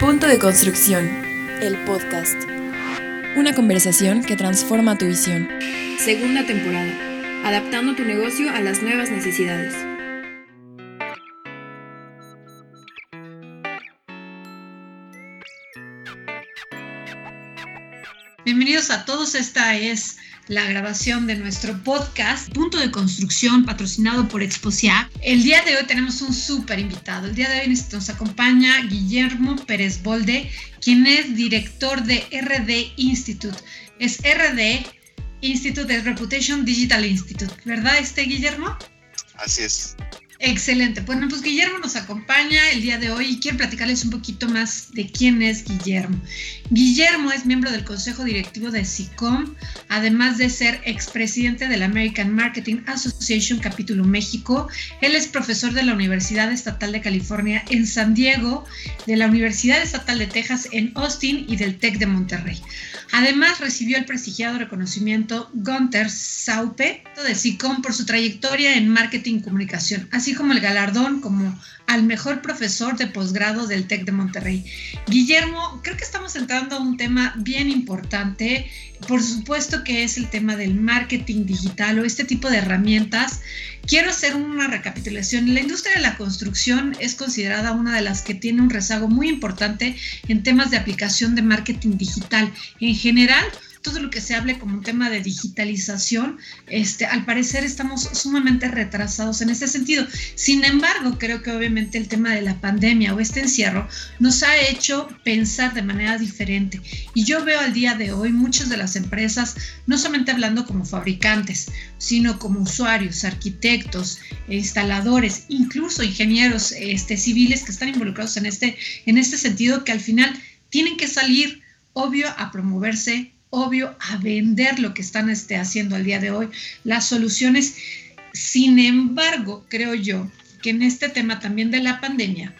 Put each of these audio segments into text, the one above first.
Punto de construcción. El podcast. Una conversación que transforma tu visión. Segunda temporada. Adaptando tu negocio a las nuevas necesidades. Bienvenidos a todos, esta es la grabación de nuestro podcast Punto de Construcción patrocinado por Exposia. El día de hoy tenemos un súper invitado. El día de hoy nos acompaña Guillermo Pérez Bolde, quien es director de RD Institute. Es RD Institute de Reputation Digital Institute, ¿verdad este Guillermo? Así es. Excelente. Bueno, pues Guillermo nos acompaña el día de hoy y quiero platicarles un poquito más de quién es Guillermo. Guillermo es miembro del Consejo Directivo de SICOM, además de ser expresidente de la American Marketing Association Capítulo México. Él es profesor de la Universidad Estatal de California en San Diego, de la Universidad Estatal de Texas en Austin y del TEC de Monterrey. Además, recibió el prestigiado reconocimiento Gunther Saupe de SICOM por su trayectoria en marketing y comunicación, así como el galardón como al mejor profesor de posgrado del TEC de Monterrey. Guillermo, creo que estamos entrando a un tema bien importante, por supuesto que es el tema del marketing digital o este tipo de herramientas. Quiero hacer una recapitulación. La industria de la construcción es considerada una de las que tiene un rezago muy importante en temas de aplicación de marketing digital. En general, todo lo que se hable como un tema de digitalización, este, al parecer estamos sumamente retrasados en ese sentido. Sin embargo, creo que obviamente el tema de la pandemia o este encierro nos ha hecho pensar de manera diferente. Y yo veo al día de hoy muchas de las empresas, no solamente hablando como fabricantes, sino como usuarios, arquitectos, instaladores, incluso ingenieros este, civiles que están involucrados en este, en este sentido, que al final tienen que salir, obvio, a promoverse obvio a vender lo que están este, haciendo al día de hoy, las soluciones. Sin embargo, creo yo que en este tema también de la pandemia,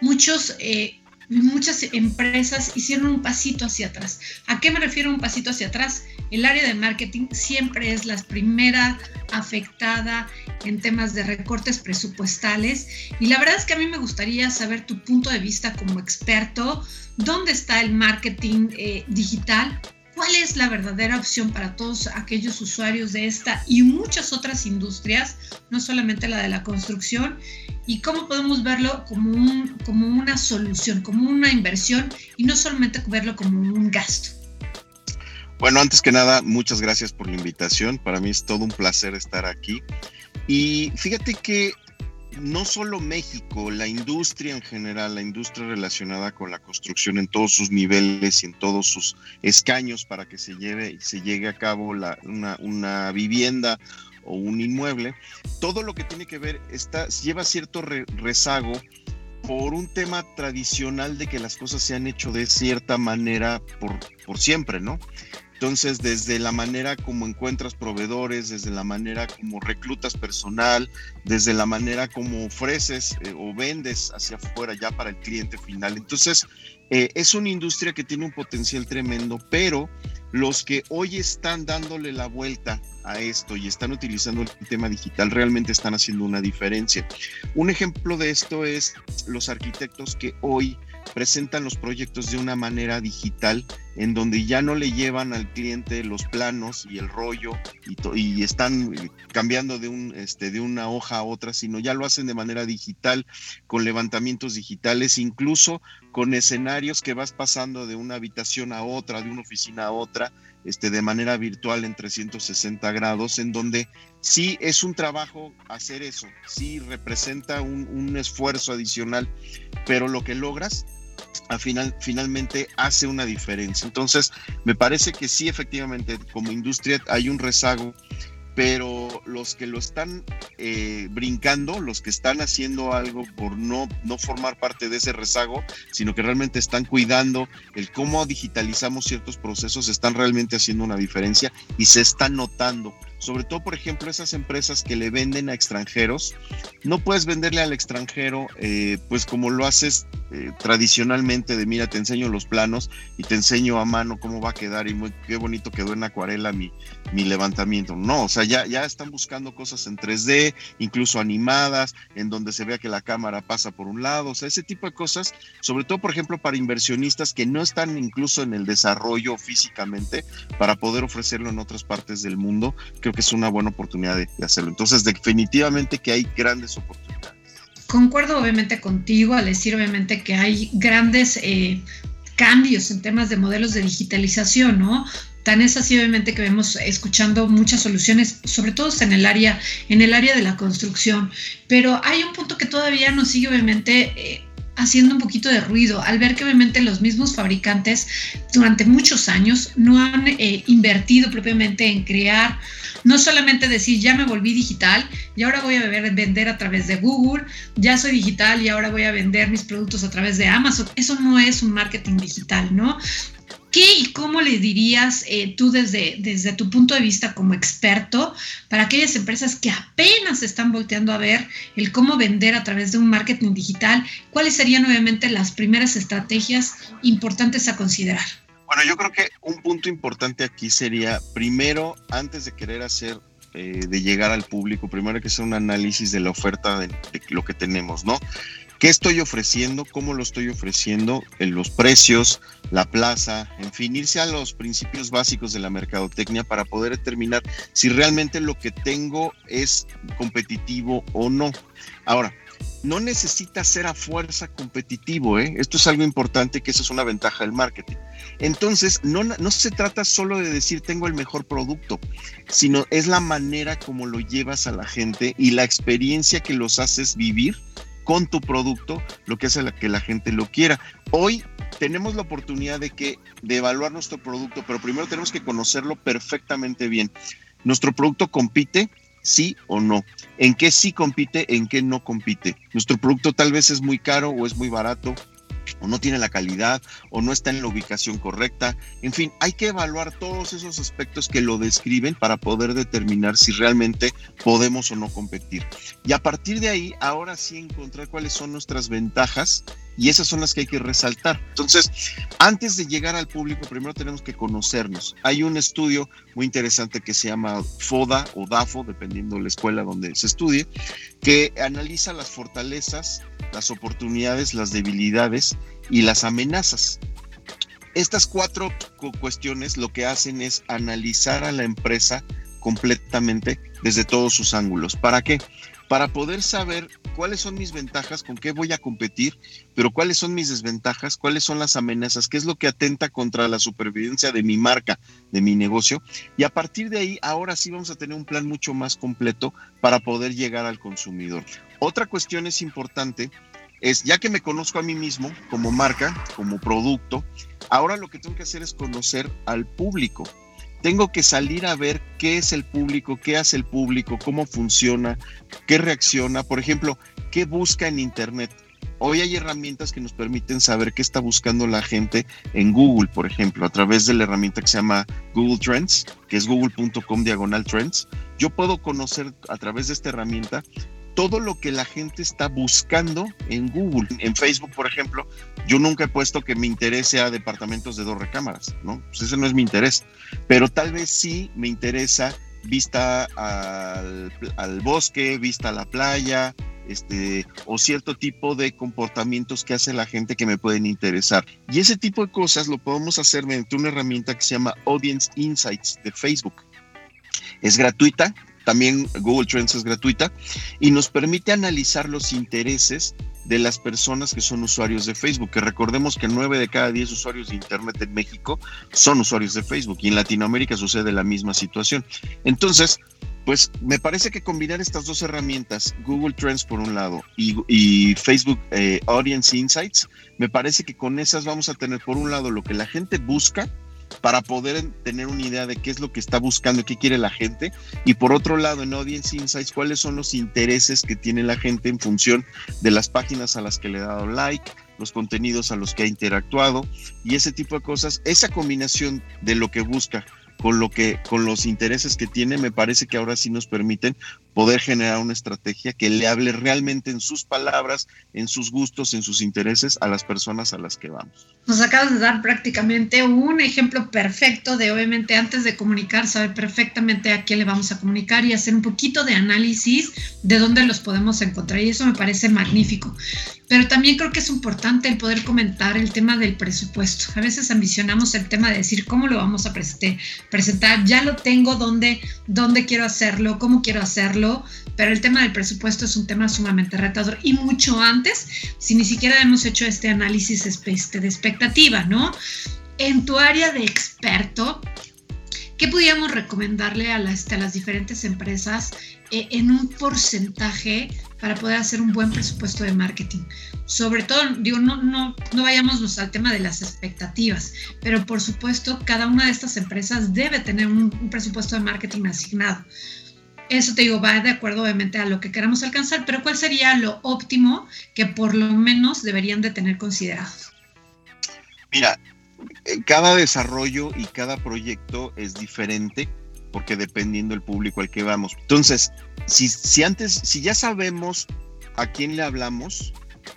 muchos, eh, muchas empresas hicieron un pasito hacia atrás. ¿A qué me refiero un pasito hacia atrás? El área de marketing siempre es la primera afectada en temas de recortes presupuestales y la verdad es que a mí me gustaría saber tu punto de vista como experto dónde está el marketing eh, digital, cuál es la verdadera opción para todos aquellos usuarios de esta y muchas otras industrias, no solamente la de la construcción, y cómo podemos verlo como, un, como una solución, como una inversión y no solamente verlo como un gasto. Bueno, antes que nada, muchas gracias por la invitación. Para mí es todo un placer estar aquí. Y fíjate que no solo México, la industria en general, la industria relacionada con la construcción en todos sus niveles y en todos sus escaños para que se lleve se llegue a cabo una, vivienda o un inmueble, todo lo que tiene que ver está lleva cierto rezago por un tema tradicional de que las cosas se han hecho de cierta manera por, por siempre, ¿no? Entonces, desde la manera como encuentras proveedores, desde la manera como reclutas personal, desde la manera como ofreces eh, o vendes hacia afuera ya para el cliente final. Entonces, eh, es una industria que tiene un potencial tremendo, pero los que hoy están dándole la vuelta a esto y están utilizando el tema digital realmente están haciendo una diferencia. Un ejemplo de esto es los arquitectos que hoy presentan los proyectos de una manera digital en donde ya no le llevan al cliente los planos y el rollo y, están cambiando de, un, este, de una hoja a otra, sino ya lo hacen de manera digital, con levantamientos digitales, incluso con escenarios que vas pasando de una habitación a otra, de una oficina a otra, este, de manera virtual en 360 grados, en donde sí es un trabajo hacer eso, sí representa un esfuerzo adicional, pero lo que logras a final, finalmente hace una diferencia. Entonces, me parece que sí, efectivamente, como industria hay un rezago, pero los que lo están eh, brincando, los que están haciendo algo por no, no formar parte de ese rezago, sino que realmente están cuidando el cómo digitalizamos ciertos procesos, están realmente haciendo una diferencia y se está notando sobre todo, por ejemplo, esas empresas que le venden a extranjeros, no puedes venderle al extranjero, eh, pues como lo haces eh, tradicionalmente, de mira, te enseño los planos y te enseño a mano cómo va a quedar y muy, qué bonito quedó en acuarela mi, mi levantamiento. No, o sea, ya, ya están buscando cosas en 3D, incluso animadas, en donde se vea que la cámara pasa por un lado, o sea, ese tipo de cosas, sobre todo, por ejemplo, para inversionistas que no están incluso en el desarrollo físicamente para poder ofrecerlo en otras partes del mundo, que es una buena oportunidad de, hacerlo. Entonces, definitivamente que hay grandes oportunidades. Concuerdo obviamente contigo al decir obviamente que hay grandes eh, cambios en temas de modelos de digitalización, ¿no? Tan es así obviamente que vemos escuchando muchas soluciones, sobre todo en el área, en el área de la construcción. Pero hay un punto que todavía nos sigue obviamente eh, haciendo un poquito de ruido al ver que obviamente los mismos fabricantes durante muchos años no han eh, invertido propiamente en crear, no solamente decir ya me volví digital y ahora voy a vender a través de Google, ya soy digital y ahora voy a vender mis productos a través de Amazon. Eso no es un marketing digital, ¿no? ¿Qué y cómo le dirías eh, tú desde, desde tu punto de vista como experto para aquellas empresas que apenas están volteando a ver el cómo vender a través de un marketing digital? ¿Cuáles serían obviamente las primeras estrategias importantes a considerar? Bueno, yo creo que un punto importante aquí sería, primero, antes de querer hacer eh, de llegar al público, primero hay que hacer un análisis de la oferta de, lo que tenemos, ¿no? ¿Qué estoy ofreciendo? ¿Cómo lo estoy ofreciendo? En los precios, la plaza, en fin, irse a los principios básicos de la mercadotecnia para poder determinar si realmente lo que tengo es competitivo o no. Ahora, no necesita ser a fuerza competitivo, ¿eh? Esto es algo importante que esa es una ventaja del marketing. Entonces, no, no se trata solo de decir tengo el mejor producto, sino es la manera como lo llevas a la gente y la experiencia que los haces vivir con tu producto, lo que hace que la gente lo quiera. Hoy tenemos la oportunidad de que de evaluar nuestro producto, pero primero tenemos que conocerlo perfectamente bien. Nuestro producto compite sí o no. ¿En qué sí compite? ¿En qué no compite? Nuestro producto tal vez es muy caro o es muy barato o no tiene la calidad, o no está en la ubicación correcta. En fin, hay que evaluar todos esos aspectos que lo describen para poder determinar si realmente podemos o no competir. Y a partir de ahí, ahora sí encontrar cuáles son nuestras ventajas y esas son las que hay que resaltar. Entonces, antes de llegar al público, primero tenemos que conocernos. Hay un estudio muy interesante que se llama FODA o DAFO, dependiendo de la escuela donde se estudie, que analiza las fortalezas, las oportunidades, las debilidades y las amenazas. Estas cuatro cuestiones lo que hacen es analizar a la empresa completamente desde todos sus ángulos. ¿Para qué? para poder saber cuáles son mis ventajas, con qué voy a competir, pero cuáles son mis desventajas, cuáles son las amenazas, qué es lo que atenta contra la supervivencia de mi marca, de mi negocio. Y a partir de ahí, ahora sí vamos a tener un plan mucho más completo para poder llegar al consumidor. Otra cuestión es importante, es ya que me conozco a mí mismo como marca, como producto, ahora lo que tengo que hacer es conocer al público tengo que salir a ver qué es el público, qué hace el público, cómo funciona, qué reacciona, por ejemplo, qué busca en Internet. Hoy hay herramientas que nos permiten saber qué está buscando la gente en Google, por ejemplo, a través de la herramienta que se llama Google Trends, que es google.com diagonal trends. Yo puedo conocer a través de esta herramienta todo lo que la gente está buscando en Google. En Facebook, por ejemplo, yo nunca he puesto que me interese a departamentos de dos recámaras, ¿no? Pues ese no es mi interés. Pero tal vez sí me interesa vista al, al bosque, vista a la playa, este, o cierto tipo de comportamientos que hace la gente que me pueden interesar. Y ese tipo de cosas lo podemos hacer mediante una herramienta que se llama Audience Insights de Facebook. Es gratuita, también Google Trends es gratuita y nos permite analizar los intereses de las personas que son usuarios de Facebook, que recordemos que 9 de cada 10 usuarios de Internet en México son usuarios de Facebook y en Latinoamérica sucede la misma situación. Entonces, pues me parece que combinar estas dos herramientas, Google Trends por un lado y, Facebook eh, Audience Insights, me parece que con esas vamos a tener por un lado lo que la gente busca, para poder tener una idea de qué es lo que está buscando, qué quiere la gente. Y por otro lado, en Audience Insights, cuáles son los intereses que tiene la gente en función de las páginas a las que le ha dado like, los contenidos a los que ha interactuado y ese tipo de cosas. Esa combinación de lo que busca con lo que, con los intereses que tiene, me parece que ahora sí nos permiten poder generar una estrategia que le hable realmente en sus palabras, en sus gustos, en sus intereses a las personas a las que vamos. Nos acabas de dar prácticamente un ejemplo perfecto de, obviamente, antes de comunicar, saber perfectamente a quién le vamos a comunicar y hacer un poquito de análisis de dónde los podemos encontrar. Y eso me parece magnífico. Pero también creo que es importante el poder comentar el tema del presupuesto. A veces ambicionamos el tema de decir cómo lo vamos a presentar. Ya lo tengo, dónde, dónde quiero hacerlo, cómo quiero hacerlo, pero el tema del presupuesto es un tema sumamente retador. Y mucho antes, si ni siquiera hemos hecho este análisis este, de expectativa, ¿no? En tu área de experto, ¿qué podríamos recomendarle a las, a las diferentes empresas eh, en un porcentaje para poder hacer un buen presupuesto de marketing. Sobre todo, digo, no, no, no vayamos al tema de las expectativas, pero por supuesto, cada una de estas empresas debe tener un, presupuesto de marketing asignado. Eso te digo, va de acuerdo obviamente a lo que queramos alcanzar, pero ¿cuál sería lo óptimo que por lo menos deberían de tener considerados? Mira, eh, cada desarrollo y cada proyecto es diferente porque dependiendo del público al que vamos. Entonces, si, si antes, si ya sabemos a quién le hablamos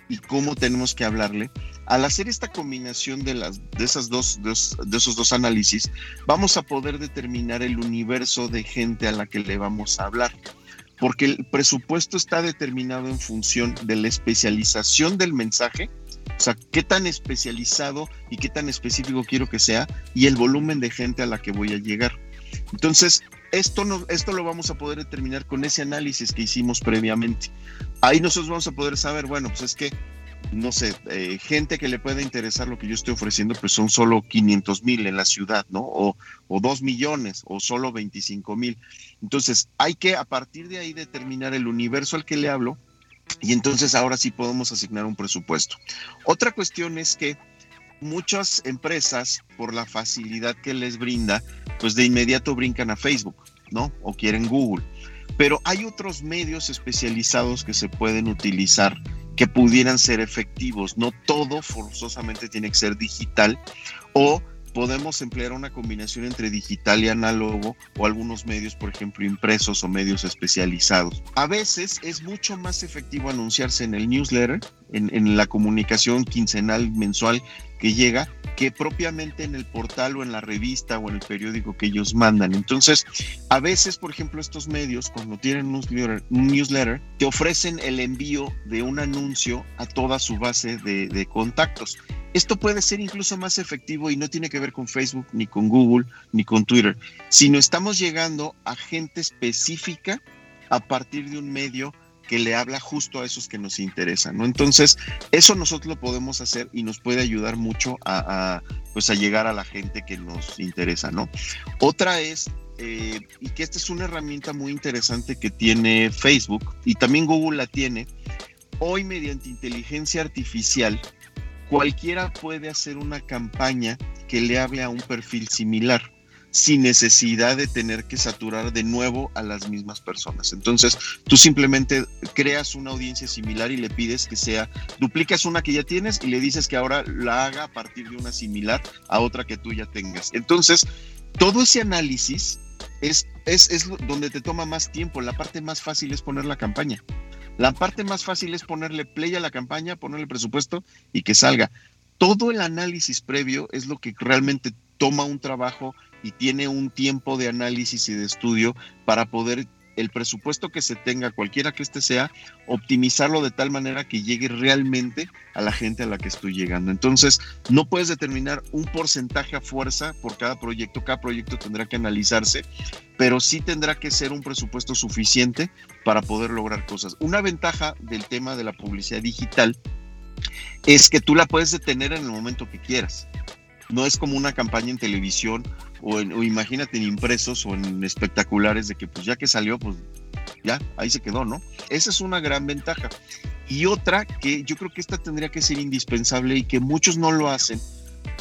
y cómo tenemos que hablarle, al hacer esta combinación de, las, de, esas dos, de, esos dos análisis, vamos a poder determinar el universo de gente a la que le vamos a hablar. Porque el presupuesto está determinado en función de la especialización del mensaje, o sea, qué tan especializado y qué tan específico quiero que sea, y el volumen de gente a la que voy a llegar. Entonces, esto, no, esto lo vamos a poder determinar con ese análisis que hicimos previamente. Ahí nosotros vamos a poder saber, bueno, pues es que, no sé, eh, gente que le pueda interesar lo que yo estoy ofreciendo, pues son solo 500 mil en la ciudad, ¿no? O, o 2 millones, o solo 25 mil. Entonces, hay que a partir de ahí determinar el universo al que le hablo y entonces ahora sí podemos asignar un presupuesto. Otra cuestión es que muchas empresas, por la facilidad que les brinda, pues de inmediato brincan a Facebook, ¿no? O quieren Google. Pero hay otros medios especializados que se pueden utilizar que pudieran ser efectivos. No todo forzosamente tiene que ser digital o podemos emplear una combinación entre digital y análogo o algunos medios, por ejemplo, impresos o medios especializados. A veces es mucho más efectivo anunciarse en el newsletter, en, en la comunicación quincenal, mensual que llega que propiamente en el portal o en la revista o en el periódico que ellos mandan. Entonces, a veces, por ejemplo, estos medios, cuando tienen un newsletter, te ofrecen el envío de un anuncio a toda su base de, de contactos. Esto puede ser incluso más efectivo y no tiene que ver con Facebook, ni con Google, ni con Twitter, sino estamos llegando a gente específica a partir de un medio que le habla justo a esos que nos interesan, ¿no? Entonces, eso nosotros lo podemos hacer y nos puede ayudar mucho a, pues a llegar a la gente que nos interesa, ¿no? Otra es eh, y que esta es una herramienta muy interesante que tiene Facebook y también Google la tiene. Hoy mediante inteligencia artificial, cualquiera puede hacer una campaña que le hable a un perfil similar sin necesidad de tener que saturar de nuevo a las mismas personas. Entonces, tú simplemente creas una audiencia similar y le pides que sea, duplicas una que ya tienes y le dices que ahora la haga a partir de una similar a otra que tú ya tengas. Entonces, todo ese análisis es, es, es donde te toma más tiempo. La parte más fácil es poner la campaña. La parte más fácil es ponerle play a la campaña, ponerle presupuesto y que salga. Todo el análisis previo es lo que realmente toma un trabajo y tiene un tiempo de análisis y de estudio para poder el presupuesto que se tenga, cualquiera que este sea, optimizarlo de tal manera que llegue realmente a la gente a la que estoy llegando. Entonces, no puedes determinar un porcentaje a fuerza por cada proyecto, cada proyecto tendrá que analizarse, pero sí tendrá que ser un presupuesto suficiente para poder lograr cosas. Una ventaja del tema de la publicidad digital es que tú la puedes detener en el momento que quieras. No es como una campaña en televisión o, imagínate en impresos o en espectaculares de que pues ya que salió, pues ya, ahí se quedó, ¿no? Esa es una gran ventaja. Y otra que yo creo que esta tendría que ser indispensable y que muchos no lo hacen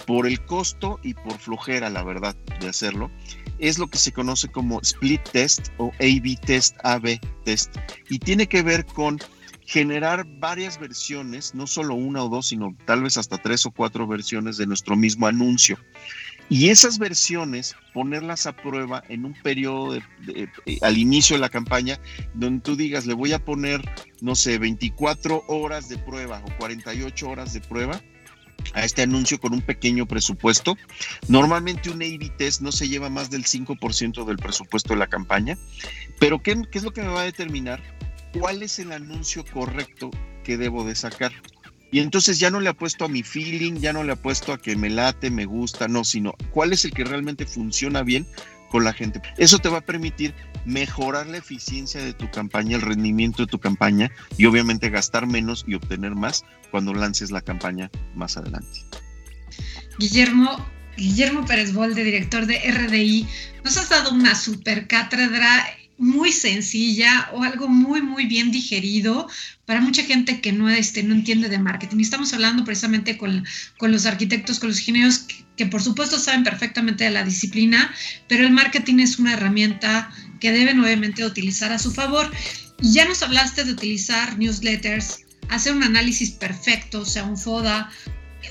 por el costo y por flojera, la verdad, de hacerlo, es lo que se conoce como split test o A-B test, A-B test. Y tiene que ver con generar varias versiones, no solo una o dos, sino tal vez hasta tres o cuatro versiones de nuestro mismo anuncio. Y esas versiones, ponerlas a prueba en un periodo de, al inicio de la campaña, donde tú digas, le voy a poner, no sé, 24 horas de prueba o 48 horas de prueba a este anuncio con un pequeño presupuesto. Normalmente un A-B test no se lleva más del 5% del presupuesto de la campaña, pero ¿qué, ¿qué, es lo que me va a determinar? ¿Cuál es el anuncio correcto que debo de sacar? Y entonces ya no le apuesto a mi feeling, ya no le apuesto a que me late, me gusta, no, sino cuál es el que realmente funciona bien con la gente. Eso te va a permitir mejorar la eficiencia de tu campaña, el rendimiento de tu campaña y obviamente gastar menos y obtener más cuando lances la campaña más adelante. Guillermo, Guillermo Pérez Bolde, director de RDI, nos has dado una super cátedra muy sencilla o algo muy, muy bien digerido para mucha gente que no, este, no entiende de marketing. Estamos hablando precisamente con, con los arquitectos, con los ingenieros que, que, por supuesto saben perfectamente de la disciplina, pero el marketing es una herramienta que deben obviamente utilizar a su favor. Y ya nos hablaste de utilizar newsletters, hacer un análisis perfecto, o sea, un FODA,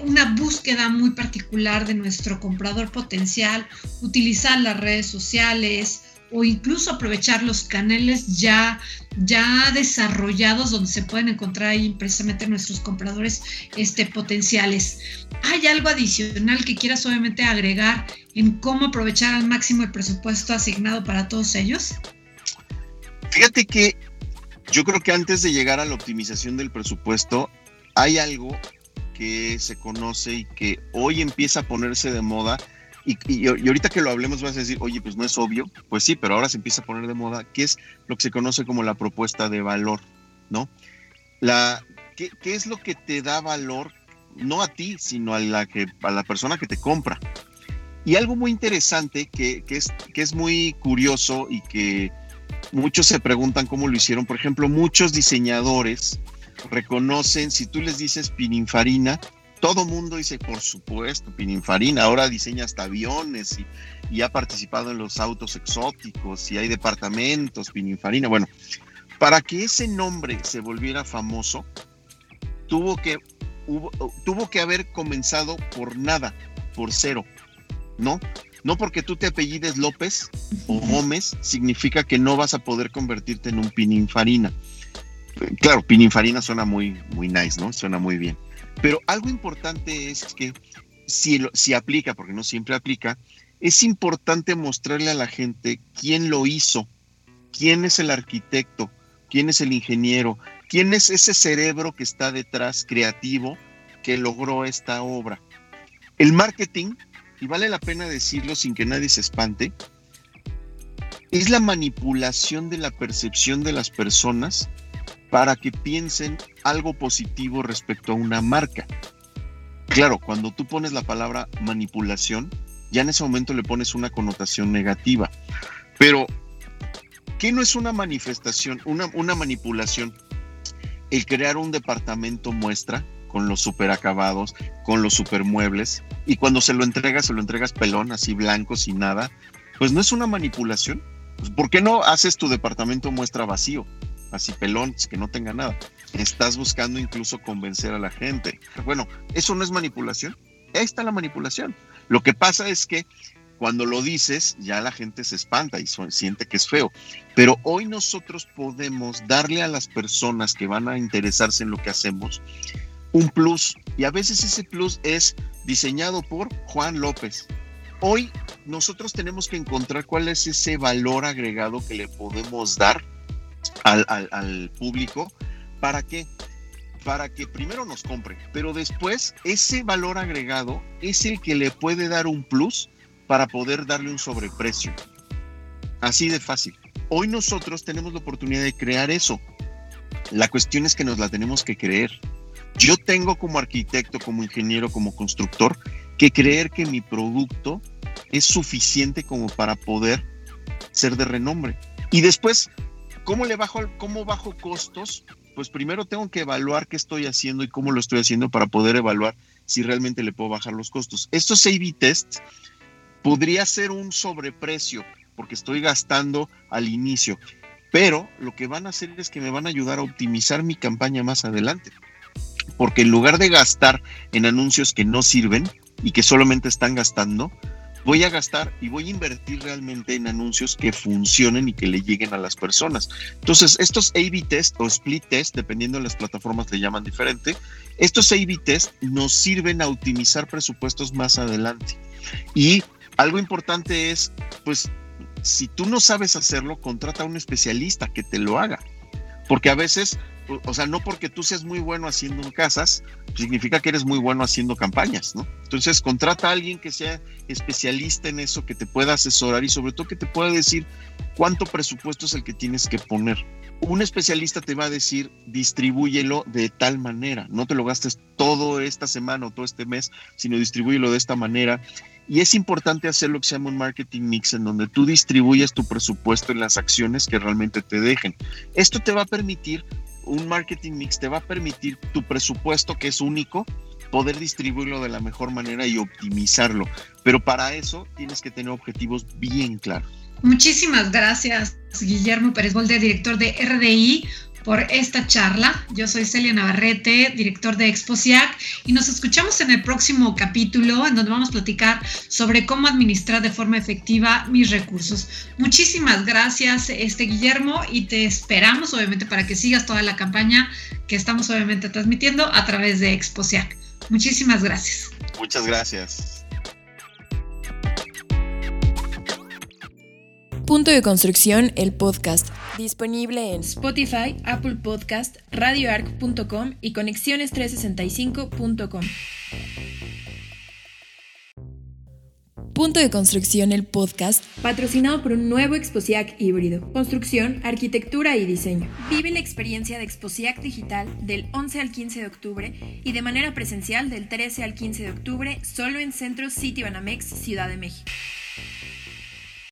una búsqueda muy particular de nuestro comprador potencial, utilizar las redes sociales, o incluso aprovechar los canales ya, ya desarrollados donde se pueden encontrar ahí precisamente nuestros compradores este, potenciales. ¿Hay algo adicional que quieras obviamente agregar en cómo aprovechar al máximo el presupuesto asignado para todos ellos? Fíjate que yo creo que antes de llegar a la optimización del presupuesto, hay algo que se conoce y que hoy empieza a ponerse de moda, y, ahorita que lo hablemos vas a decir, oye, pues no es obvio. Pues sí, pero ahora se empieza a poner de moda, que es lo que se conoce como la propuesta de valor, ¿no? La, ¿qué, es lo que te da valor, no a ti, sino a la, que, a la persona que te compra? Y algo muy interesante que, que, es, que es muy curioso y que muchos se preguntan cómo lo hicieron. Por ejemplo, muchos diseñadores reconocen, si tú les dices pininfarina, todo mundo dice, por supuesto, Pininfarina ahora diseña hasta aviones y, ha participado en los autos exóticos y hay departamentos, Pininfarina. Bueno, para que ese nombre se volviera famoso, tuvo que, tuvo que haber comenzado por nada, por cero, ¿no? No porque tú te apellides López o Gómez, significa que no vas a poder convertirte en un Pininfarina. Claro, Pininfarina suena muy, muy nice, ¿no? Suena muy bien. Pero algo importante es que si, si aplica, porque no siempre aplica, es importante mostrarle a la gente quién lo hizo, quién es el arquitecto, quién es el ingeniero, quién es ese cerebro que está detrás creativo que logró esta obra. El marketing, y vale la pena decirlo sin que nadie se espante, es la manipulación de la percepción de las personas para que piensen algo positivo respecto a una marca. Claro, cuando tú pones la palabra manipulación, ya en ese momento le pones una connotación negativa. Pero, ¿qué no es una manifestación, una, una manipulación? El crear un departamento muestra con los superacabados, con los supermuebles, y cuando se lo entregas, se lo entregas pelón, así blanco, sin nada, pues no es una manipulación. Pues, ¿Por qué no haces tu departamento muestra vacío? Así pelón, que no tenga nada. Estás buscando incluso convencer a la gente. Bueno, ¿eso no es manipulación? Ahí está la manipulación. Lo que pasa es que cuando lo dices, ya la gente se espanta y siente que es feo. Pero hoy nosotros podemos darle a las personas que van a interesarse en lo que hacemos un plus. Y a veces ese plus es diseñado por Juan López. Hoy nosotros tenemos que encontrar cuál es ese valor agregado que le podemos dar al, público. ¿Para qué? Para que primero nos compre, pero después ese valor agregado es el que le puede dar un plus para poder darle un sobreprecio. Así de fácil. Hoy nosotros tenemos la oportunidad de crear eso. La cuestión es que nos la tenemos que creer. Yo tengo como arquitecto, como ingeniero, como constructor, que creer que mi producto es suficiente como para poder ser de renombre. Y después ¿Cómo le bajo, cómo bajo costos? Pues primero tengo que evaluar qué estoy haciendo y cómo lo estoy haciendo para poder evaluar si realmente le puedo bajar los costos. Estos A-B tests podría ser un sobreprecio porque estoy gastando al inicio, pero lo que van a hacer es que me van a ayudar a optimizar mi campaña más adelante. Porque en lugar de gastar en anuncios que no sirven y que solamente están gastando, voy a gastar y voy a invertir realmente en anuncios que funcionen y que le lleguen a las personas. Entonces, estos A-B test o split test, dependiendo de las plataformas le llaman diferente, estos A-B test nos sirven a optimizar presupuestos más adelante. Y algo importante es, pues, si tú no sabes hacerlo, contrata a un especialista que te lo haga. Porque a veces o sea, no porque tú seas muy bueno haciendo casas, significa que eres muy bueno haciendo campañas, ¿no? Entonces, contrata a alguien que sea especialista en eso, que te pueda asesorar y sobre todo que te pueda decir cuánto presupuesto es el que tienes que poner. Un especialista te va a decir, distribúyelo de tal manera, no te lo gastes todo esta semana o todo este mes, sino distribúyelo de esta manera. Y es importante hacer lo que se llama un marketing mix, en donde tú distribuyes tu presupuesto en las acciones que realmente te dejen. Esto te va a permitir un marketing mix te va a permitir tu presupuesto, que es único, poder distribuirlo de la mejor manera y optimizarlo. Pero para eso tienes que tener objetivos bien claros. Muchísimas gracias, Guillermo Pérez Bolde, director de RDI por esta charla. Yo soy Celia Navarrete, director de Exposiac, y nos escuchamos en el próximo capítulo en donde vamos a platicar sobre cómo administrar de forma efectiva mis recursos. Muchísimas gracias, este Guillermo, y te esperamos obviamente para que sigas toda la campaña que estamos obviamente transmitiendo a través de Exposiac. Muchísimas gracias. Muchas gracias. Punto de Construcción, el podcast, disponible en Spotify, Apple Podcast, radioarc.com y conexiones365.com. Punto de Construcción, el podcast, patrocinado por un nuevo Exposiac híbrido, construcción, arquitectura y diseño. Vive la experiencia de Exposiac Digital del 11 al 15 de octubre y de manera presencial del 13 al 15 de octubre solo en Centro City Banamex, Ciudad de México.